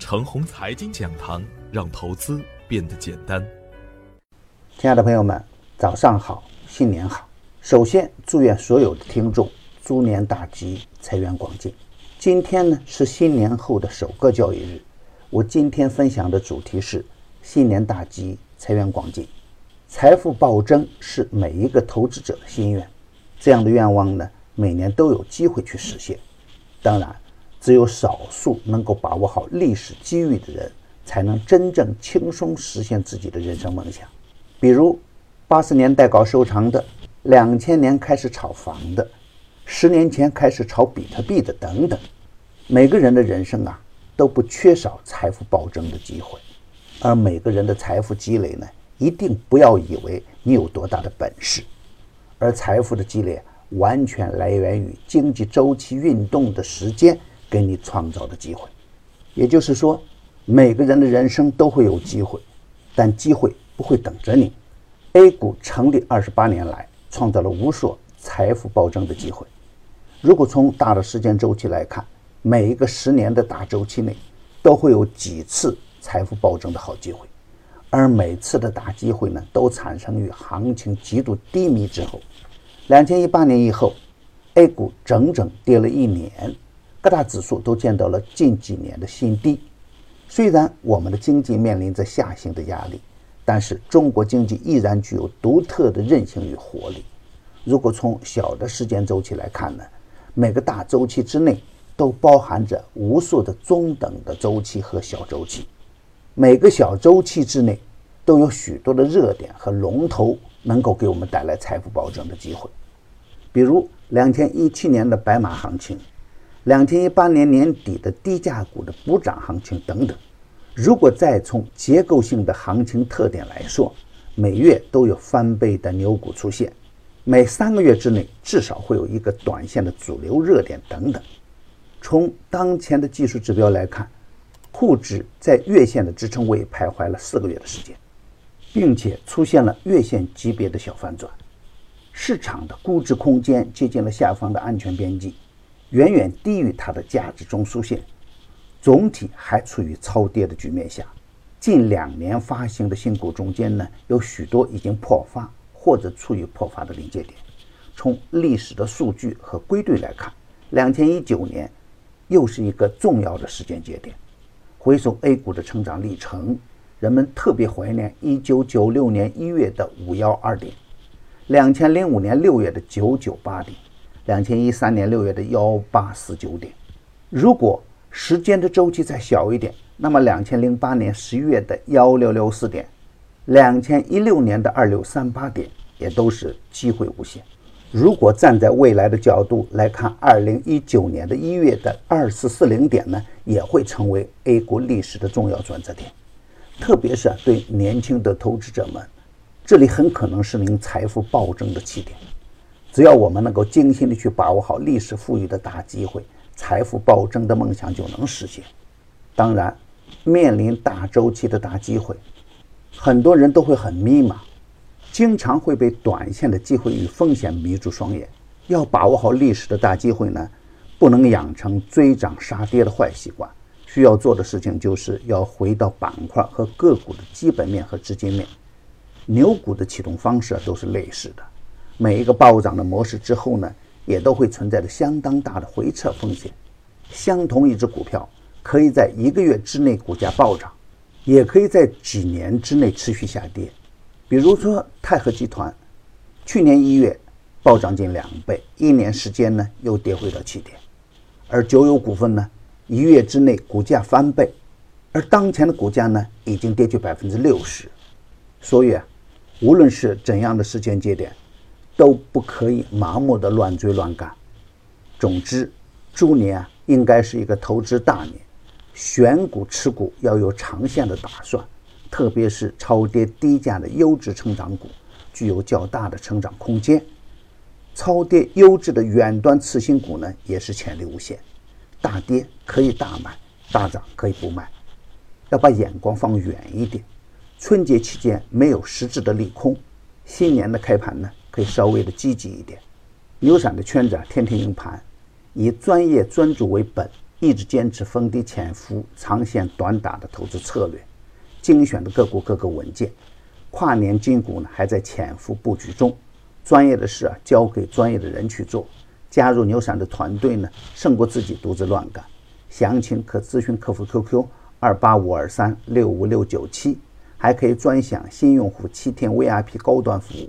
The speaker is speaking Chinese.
程红财经讲堂，让投资变得简单。亲爱的朋友们，早上好，新年好！首先祝愿所有的听众猪年大吉，财源广进。今天呢是新年后的首个交易日，我今天分享的主题是新年大吉，财源广进，财富暴增是每一个投资者的心愿。这样的愿望呢，每年都有机会去实现。当然。只有少数能够把握好历史机遇的人，才能真正轻松实现自己的人生梦想。比如，八十年代搞收藏的，两千年开始炒房的，十年前开始炒比特币的等等。每个人的人生啊，都不缺少财富暴增的机会。而每个人的财富积累呢，一定不要以为你有多大的本事。而财富的积累完全来源于经济周期运动的时间。给你创造的机会，也就是说，每个人的人生都会有机会，但机会不会等着你。A 股成立二十八年来，创造了无数财富暴增的机会。如果从大的时间周期来看，每一个十年的大周期内，都会有几次财富暴增的好机会，而每次的大机会呢，都产生于行情极度低迷之后。两千一八年以后，A 股整整跌了一年。各大指数都见到了近几年的新低。虽然我们的经济面临着下行的压力，但是中国经济依然具有独特的韧性与活力。如果从小的时间周期来看呢，每个大周期之内都包含着无数的中等的周期和小周期，每个小周期之内都有许多的热点和龙头能够给我们带来财富保证的机会。比如两千一七年的白马行情。两千一八年年底的低价股的补涨行情等等，如果再从结构性的行情特点来说，每月都有翻倍的牛股出现，每三个月之内至少会有一个短线的主流热点等等。从当前的技术指标来看，沪指在月线的支撑位徘徊了四个月的时间，并且出现了月线级别的小反转，市场的估值空间接近了下方的安全边际。远远低于它的价值中枢线，总体还处于超跌的局面下。近两年发行的新股中间呢，有许多已经破发或者处于破发的临界点。从历史的数据和规律来看，两千一九年又是一个重要的时间节点。回首 A 股的成长历程，人们特别怀念一九九六年一月的五幺二点，两千零五年六月的九九八点。两千一三年六月的幺八四九点，如果时间的周期再小一点，那么两千零八年十一月的幺六六四点，两千一六年的二六三八点也都是机会无限。如果站在未来的角度来看，二零一九年的一月的二四四零点呢，也会成为 A 股历史的重要转折点，特别是对年轻的投资者们，这里很可能是您财富暴增的起点。只要我们能够精心的去把握好历史赋予的大机会，财富暴增的梦想就能实现。当然，面临大周期的大机会，很多人都会很迷茫，经常会被短线的机会与风险迷住双眼。要把握好历史的大机会呢，不能养成追涨杀跌的坏习惯。需要做的事情就是要回到板块和个股的基本面和资金面。牛股的启动方式都是类似的。每一个暴涨的模式之后呢，也都会存在着相当大的回撤风险。相同一只股票，可以在一个月之内股价暴涨，也可以在几年之内持续下跌。比如说泰禾集团，去年一月暴涨近两倍，一年时间呢又跌回到起点。而九友股份呢，一月之内股价翻倍，而当前的股价呢已经跌去百分之六十。所以啊，无论是怎样的时间节点。都不可以盲目的乱追乱赶。总之，猪年，应该是一个投资大年，选股持股要有长线的打算，特别是超跌低价的优质成长股，具有较大的成长空间。超跌优质的远端次新股呢，也是潜力无限。大跌可以大买，大涨可以不卖，要把眼光放远一点。春节期间没有实质的利空，新年的开盘呢？可以稍微的积极一点，牛散的圈子啊，天天赢盘，以专业专注为本，一直坚持逢低潜伏、长线短打的投资策略，精选的个股个个稳健。跨年金股呢还在潜伏布局中，专业的事啊交给专业的人去做。加入牛散的团队呢，胜过自己独自乱干。详情可咨询客服 QQ 二八五二三六五六九七，还可以专享新用户七天 VIP 高端服务。